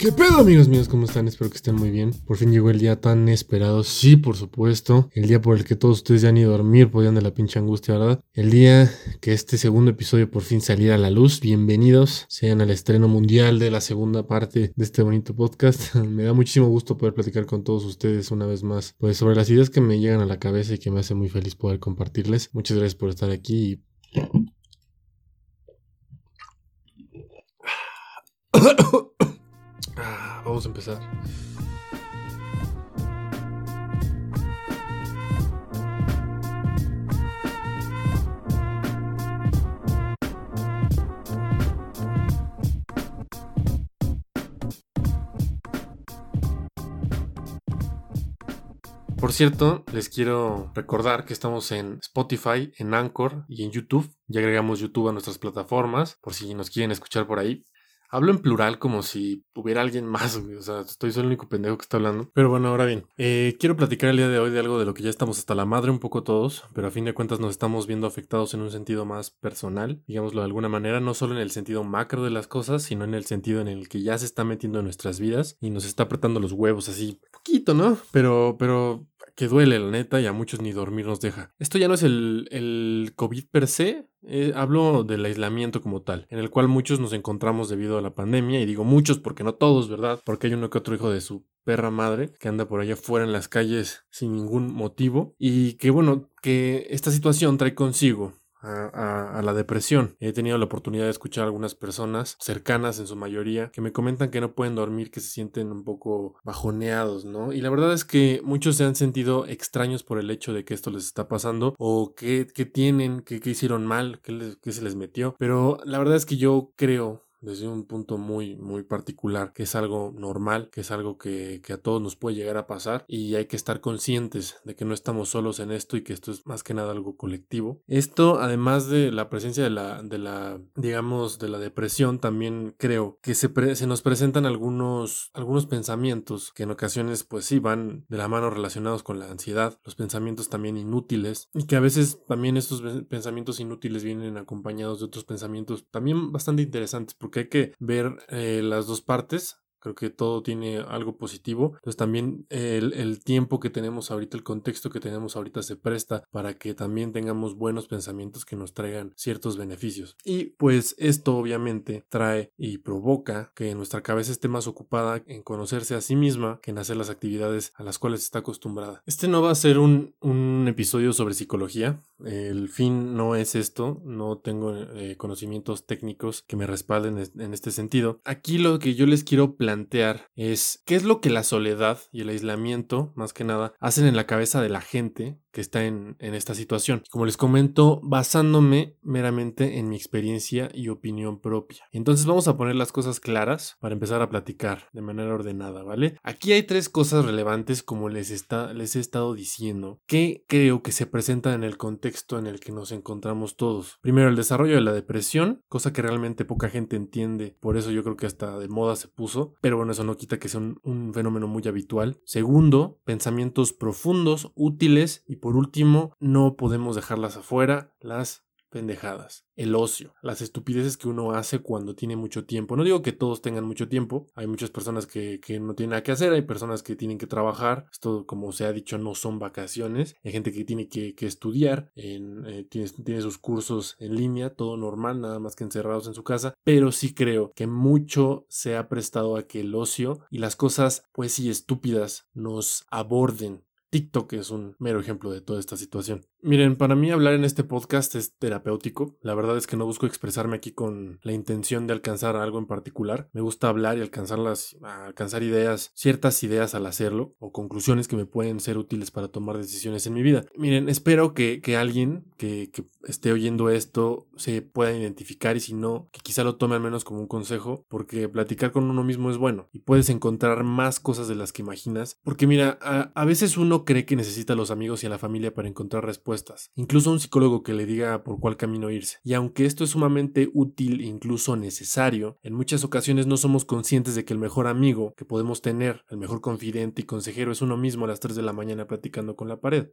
¿Qué pedo amigos míos? ¿Cómo están? Espero que estén muy bien. Por fin llegó el día tan esperado. Sí, por supuesto. El día por el que todos ustedes ya han ido a dormir, podían de la pinche angustia, ¿verdad? El día que este segundo episodio por fin saliera a la luz. Bienvenidos sean al estreno mundial de la segunda parte de este bonito podcast. me da muchísimo gusto poder platicar con todos ustedes una vez más. Pues sobre las ideas que me llegan a la cabeza y que me hace muy feliz poder compartirles. Muchas gracias por estar aquí Ah, vamos a empezar. Por cierto, les quiero recordar que estamos en Spotify, en Anchor y en YouTube. Ya agregamos YouTube a nuestras plataformas por si nos quieren escuchar por ahí. Hablo en plural como si hubiera alguien más, O sea, estoy solo el único pendejo que está hablando. Pero bueno, ahora bien, eh, quiero platicar el día de hoy de algo de lo que ya estamos hasta la madre un poco todos, pero a fin de cuentas nos estamos viendo afectados en un sentido más personal, digámoslo de alguna manera, no solo en el sentido macro de las cosas, sino en el sentido en el que ya se está metiendo en nuestras vidas y nos está apretando los huevos así, poquito, ¿no? Pero, pero que duele, la neta, y a muchos ni dormir nos deja. Esto ya no es el, el COVID per se, eh, hablo del aislamiento como tal, en el cual muchos nos encontramos debido a la pandemia, y digo muchos porque no todos, ¿verdad? Porque hay uno que otro hijo de su perra madre que anda por allá fuera en las calles sin ningún motivo, y que bueno, que esta situación trae consigo a, la depresión. He tenido la oportunidad de escuchar a algunas personas cercanas en su mayoría que me comentan que no pueden dormir, que se sienten un poco bajoneados, ¿no? Y la verdad es que muchos se han sentido extraños por el hecho de que esto les está pasando o que, tienen, que, hicieron mal, que se les metió. Pero la verdad es que yo creo desde un punto muy, muy particular, que es algo normal, que es algo que, a todos nos puede llegar a pasar y hay que estar conscientes de que no estamos solos en esto y que esto es más que nada algo colectivo. Esto, además de la presencia de la, de la digamos, de la depresión, también creo que se, se nos presentan algunos, algunos pensamientos que en ocasiones, pues sí, van de la mano relacionados con la ansiedad, los pensamientos también inútiles y que a veces también estos pensamientos inútiles vienen acompañados de otros pensamientos también bastante interesantes que hay que ver eh, las dos partes Creo que todo tiene algo positivo. Entonces también el, tiempo que tenemos ahorita, el contexto que tenemos ahorita se presta para que también tengamos buenos pensamientos que nos traigan ciertos beneficios. Y pues esto obviamente trae y provoca que nuestra cabeza esté más ocupada en conocerse a sí misma que en hacer las actividades a las cuales está acostumbrada. Este no va a ser un, episodio sobre psicología. El fin no es esto. No tengo eh, conocimientos técnicos que me respalden en este sentido. Aquí lo que yo les quiero plantear plantear es qué es lo que la soledad y el aislamiento, más que nada, hacen en la cabeza de la gente que está en, esta situación. Como les comento, basándome meramente en mi experiencia y opinión propia. Entonces vamos a poner las cosas claras para empezar a platicar de manera ordenada, ¿vale? Aquí hay tres cosas relevantes como les, está, les he estado diciendo que creo que se presentan en el contexto en el que nos encontramos todos. Primero, el desarrollo de la depresión, cosa que realmente poca gente entiende, por eso yo creo que hasta de moda se puso, pero bueno, eso no quita que sea un, un fenómeno muy habitual. Segundo, pensamientos profundos, útiles y por último, no podemos dejarlas afuera, las pendejadas, el ocio, las estupideces que uno hace cuando tiene mucho tiempo. No digo que todos tengan mucho tiempo, hay muchas personas que, no tienen nada que hacer, hay personas que tienen que trabajar, esto como se ha dicho no son vacaciones, hay gente que tiene que, estudiar, en, eh, tiene, tiene sus cursos en línea, todo normal, nada más que encerrados en su casa, pero sí creo que mucho se ha prestado a que el ocio y las cosas pues sí estúpidas nos aborden TikTok es un mero ejemplo de toda esta situación. Miren, para mí hablar en este podcast es terapéutico. La verdad es que no busco expresarme aquí con la intención de alcanzar algo en particular. Me gusta hablar y alcanzarlas, alcanzar ideas, ciertas ideas al hacerlo o conclusiones que me pueden ser útiles para tomar decisiones en mi vida. Miren, espero que, alguien que, que, esté oyendo esto se pueda identificar y si no, que quizá lo tome al menos como un consejo, porque platicar con uno mismo es bueno y puedes encontrar más cosas de las que imaginas. Porque mira, a, a veces uno cree que necesita a los amigos y a la familia para encontrar respuestas incluso un psicólogo que le diga por cuál camino irse. Y aunque esto es sumamente útil e incluso necesario, en muchas ocasiones no somos conscientes de que el mejor amigo que podemos tener, el mejor confidente y consejero es uno mismo a las 3 de la mañana platicando con la pared.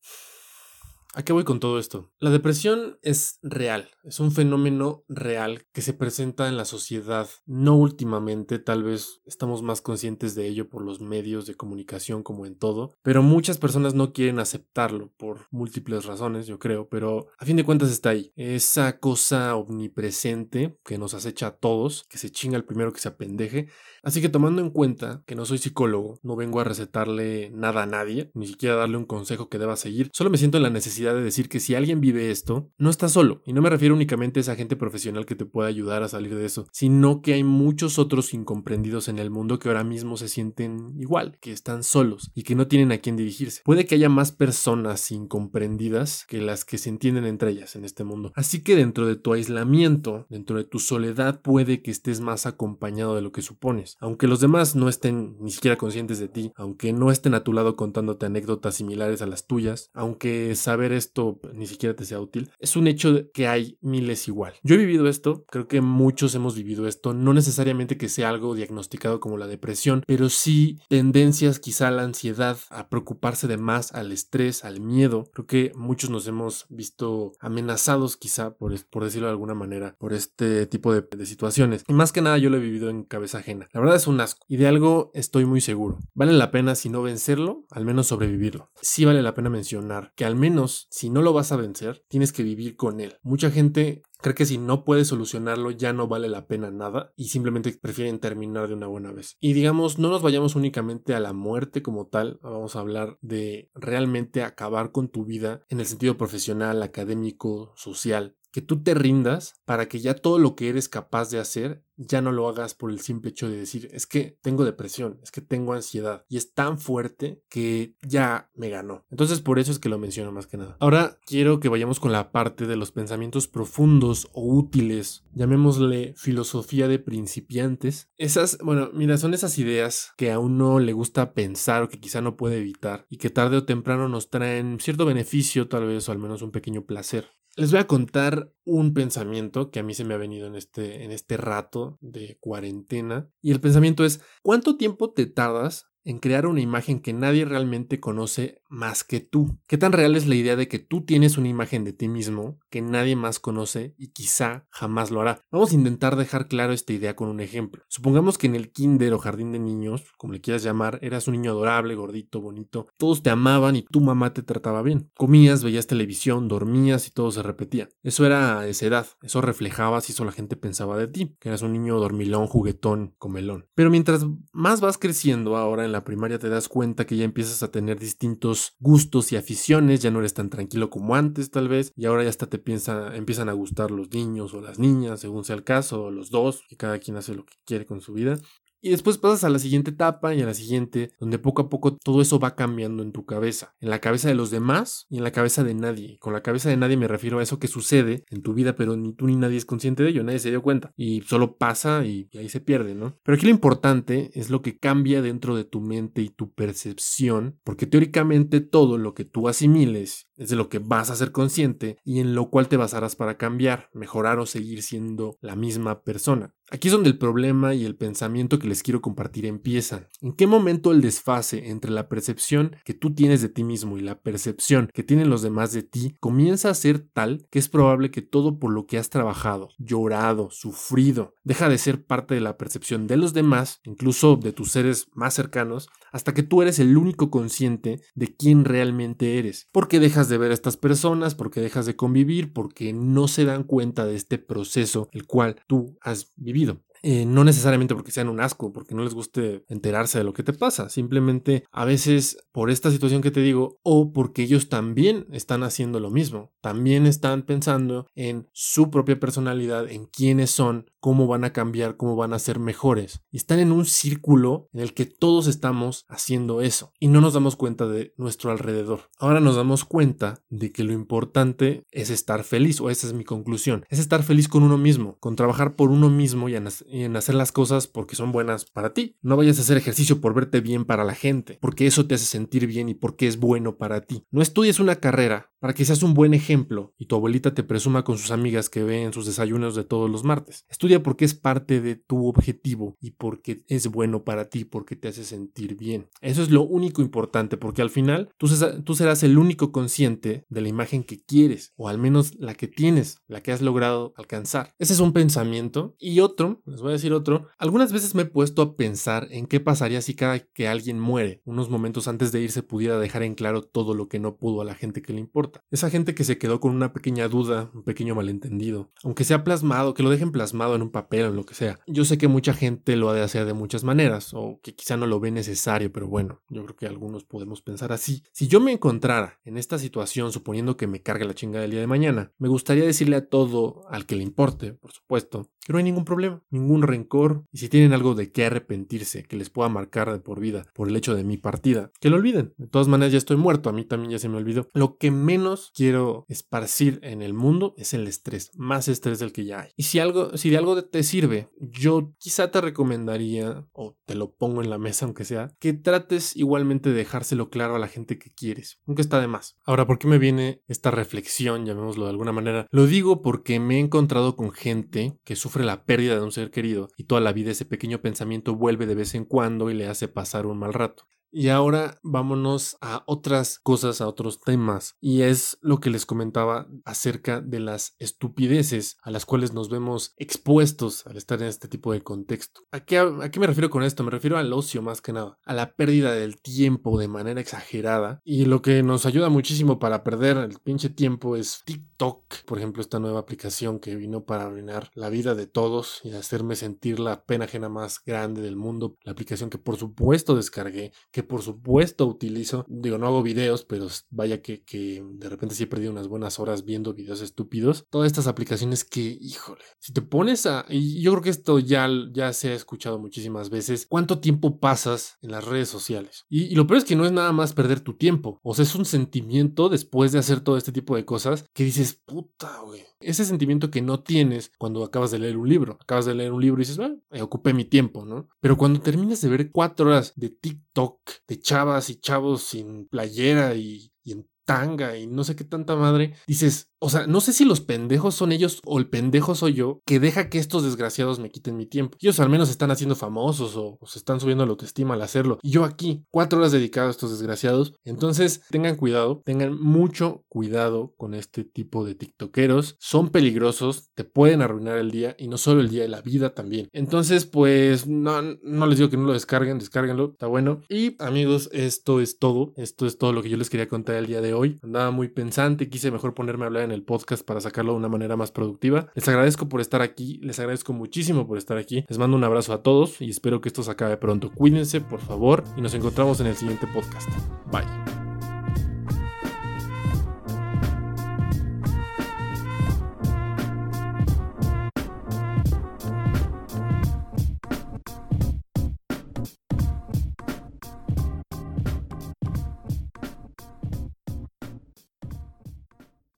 ¿A qué voy con todo esto? La depresión es real, es un fenómeno real que se presenta en la sociedad, no últimamente, tal vez estamos más conscientes de ello por los medios de comunicación como en todo, pero muchas personas no quieren aceptarlo por múltiples razones, yo creo, pero a fin de cuentas está ahí, esa cosa omnipresente que nos acecha a todos, que se chinga el primero que se apendeje, así que tomando en cuenta que no soy psicólogo, no vengo a recetarle nada a nadie, ni siquiera darle un consejo que deba seguir, solo me siento en la necesidad de decir que si alguien vive esto, no está solo. Y no me refiero únicamente a esa gente profesional que te pueda ayudar a salir de eso, sino que hay muchos otros incomprendidos en el mundo que ahora mismo se sienten igual, que están solos y que no tienen a quién dirigirse. Puede que haya más personas incomprendidas que las que se entienden entre ellas en este mundo. Así que dentro de tu aislamiento, dentro de tu soledad, puede que estés más acompañado de lo que supones. Aunque los demás no estén ni siquiera conscientes de ti, aunque no estén a tu lado contándote anécdotas similares a las tuyas, aunque saber esto ni siquiera te sea útil, es un hecho que hay miles igual. Yo he vivido esto, creo que muchos hemos vivido esto, no necesariamente que sea algo diagnosticado como la depresión, pero sí tendencias quizá a la ansiedad, a preocuparse de más, al estrés, al miedo. Creo que muchos nos hemos visto amenazados quizá, por, por decirlo de alguna manera, por este tipo de, de situaciones. Y más que nada yo lo he vivido en cabeza ajena. La verdad es un asco. Y de algo estoy muy seguro. Vale la pena si no vencerlo, al menos sobrevivirlo. Sí vale la pena mencionar que al menos si no lo vas a vencer, tienes que vivir con él. Mucha gente cree que si no puedes solucionarlo ya no vale la pena nada y simplemente prefieren terminar de una buena vez. Y digamos, no nos vayamos únicamente a la muerte como tal, vamos a hablar de realmente acabar con tu vida en el sentido profesional, académico, social que tú te rindas para que ya todo lo que eres capaz de hacer ya no lo hagas por el simple hecho de decir es que tengo depresión, es que tengo ansiedad y es tan fuerte que ya me ganó. Entonces por eso es que lo menciono más que nada. Ahora quiero que vayamos con la parte de los pensamientos profundos o útiles, llamémosle filosofía de principiantes. Esas, bueno, mira, son esas ideas que a uno le gusta pensar o que quizá no puede evitar y que tarde o temprano nos traen cierto beneficio tal vez o al menos un pequeño placer. Les voy a contar un pensamiento que a mí se me ha venido en este, en este rato de cuarentena. Y el pensamiento es, ¿cuánto tiempo te tardas en crear una imagen que nadie realmente conoce más que tú. ¿Qué tan real es la idea de que tú tienes una imagen de ti mismo que nadie más conoce y quizá jamás lo hará? Vamos a intentar dejar claro esta idea con un ejemplo. Supongamos que en el kinder o jardín de niños, como le quieras llamar, eras un niño adorable, gordito, bonito, todos te amaban y tu mamá te trataba bien. Comías, veías televisión, dormías y todo se repetía. Eso era esa edad, eso reflejaba si eso la gente pensaba de ti, que eras un niño dormilón, juguetón, comelón. Pero mientras más vas creciendo ahora en la primaria te das cuenta que ya empiezas a tener distintos gustos y aficiones, ya no eres tan tranquilo como antes tal vez, y ahora ya hasta te piensa, empiezan a gustar los niños o las niñas, según sea el caso, o los dos, que cada quien hace lo que quiere con su vida. Y después pasas a la siguiente etapa y a la siguiente, donde poco a poco todo eso va cambiando en tu cabeza, en la cabeza de los demás y en la cabeza de nadie. Con la cabeza de nadie me refiero a eso que sucede en tu vida, pero ni tú ni nadie es consciente de ello, nadie se dio cuenta. Y solo pasa y, ahí se pierde, ¿no? Pero aquí lo importante es lo que cambia dentro de tu mente y tu percepción, porque teóricamente todo lo que tú asimiles es de lo que vas a ser consciente y en lo cual te basarás para cambiar, mejorar o seguir siendo la misma persona. Aquí es donde el problema y el pensamiento que les quiero compartir empiezan. ¿En qué momento el desfase entre la percepción que tú tienes de ti mismo y la percepción que tienen los demás de ti comienza a ser tal que es probable que todo por lo que has trabajado, llorado, sufrido, deja de ser parte de la percepción de los demás, incluso de tus seres más cercanos, hasta que tú eres el único consciente de quién realmente eres? Porque dejas de ver a estas personas, porque dejas de convivir, porque no se dan cuenta de este proceso el cual tú has vivido prohibido. Eh, no necesariamente porque sean un asco, porque no les guste enterarse de lo que te pasa, simplemente a veces por esta situación que te digo o porque ellos también están haciendo lo mismo, también están pensando en su propia personalidad, en quiénes son, cómo van a cambiar, cómo van a ser mejores. Y están en un círculo en el que todos estamos haciendo eso y no nos damos cuenta de nuestro alrededor. Ahora nos damos cuenta de que lo importante es estar feliz, o esa es mi conclusión, es estar feliz con uno mismo, con trabajar por uno mismo y en hacer las cosas porque son buenas para ti. No vayas a hacer ejercicio por verte bien para la gente, porque eso te hace sentir bien y porque es bueno para ti. No estudies una carrera para que seas un buen ejemplo y tu abuelita te presuma con sus amigas que ven sus desayunos de todos los martes. Estudia porque es parte de tu objetivo y porque es bueno para ti, porque te hace sentir bien. Eso es lo único importante, porque al final tú, tú serás el único consciente de la imagen que quieres, o al menos la que tienes, la que has logrado alcanzar. Ese es un pensamiento. Y otro, les voy a decir otro, algunas veces me he puesto a pensar en qué pasaría si cada que alguien muere, unos momentos antes de irse pudiera dejar en claro todo lo que no pudo a la gente que le importa. Esa gente que se quedó con una pequeña duda, un pequeño malentendido, aunque sea plasmado, que lo dejen plasmado en un papel o en lo que sea. Yo sé que mucha gente lo ha de hacer de muchas maneras, o que quizá no lo ve necesario, pero bueno, yo creo que algunos podemos pensar así. Si yo me encontrara en esta situación, suponiendo que me cargue la chinga del día de mañana, me gustaría decirle a todo, al que le importe, por supuesto, que no hay ningún problema, ningún rencor, y si tienen algo de qué arrepentirse, que les pueda marcar de por vida por el hecho de mi partida, que lo olviden. De todas maneras, ya estoy muerto, a mí también ya se me olvidó. Lo que menos quiero esparcir en el mundo es el estrés, más estrés del que ya hay. Y si algo, si de algo te sirve, yo quizá te recomendaría, o te lo pongo en la mesa aunque sea, que trates igualmente de dejárselo claro a la gente que quieres, aunque está de más. Ahora, ¿por qué me viene esta reflexión, llamémoslo de alguna manera? Lo digo porque me he encontrado con gente que sufre la pérdida de un ser querido y toda la vida ese pequeño pensamiento vuelve de vez en cuando y le hace pasar un mal rato. Y ahora vámonos a otras cosas, a otros temas. Y es lo que les comentaba acerca de las estupideces a las cuales nos vemos expuestos al estar en este tipo de contexto. ¿A qué, ¿A qué, me refiero con esto? Me refiero al ocio más que nada, a la pérdida del tiempo de manera exagerada. Y lo que nos ayuda muchísimo para perder el pinche tiempo es TikTok, por ejemplo, esta nueva aplicación que vino para arruinar la vida de todos y hacerme sentir la pena ajena más grande del mundo. La aplicación que por supuesto descargué que por supuesto utilizo, digo, no hago videos, pero vaya que, de repente sí he perdido unas buenas horas viendo videos estúpidos. Todas estas aplicaciones que, híjole, si te pones a, y yo creo que esto ya, ya se ha escuchado muchísimas veces, ¿cuánto tiempo pasas en las redes sociales? Y, lo peor es que no es nada más perder tu tiempo, o sea, es un sentimiento después de hacer todo este tipo de cosas que dices, puta, güey. Ese sentimiento que no tienes cuando acabas de leer un libro. Acabas de leer un libro y dices, bueno, ocupé mi tiempo, ¿no? Pero cuando terminas de ver cuatro horas de TikTok, de chavas y chavos sin playera y, y en tanga y no sé qué tanta madre, dices, o sea, no sé si los pendejos son ellos o el pendejo soy yo que deja que estos desgraciados me quiten mi tiempo. Ellos al menos están haciendo famosos o, se están subiendo la autoestima al hacerlo. Y yo aquí, cuatro horas dedicado a estos desgraciados. Entonces, tengan cuidado, tengan mucho cuidado con este tipo de tiktokeros. Son peligrosos, te pueden arruinar el día y no solo el día, de la vida también. Entonces, pues, no, no les digo que no lo descarguen, descárguenlo, está bueno. Y amigos, esto es todo. Esto es todo lo que yo les quería contar el día de hoy. Andaba muy pensante, quise mejor ponerme a hablar en el podcast para sacarlo de una manera más productiva. Les agradezco por estar aquí, les agradezco muchísimo por estar aquí. Les mando un abrazo a todos y espero que esto se acabe pronto. Cuídense, por favor, y nos encontramos en el siguiente podcast. Bye.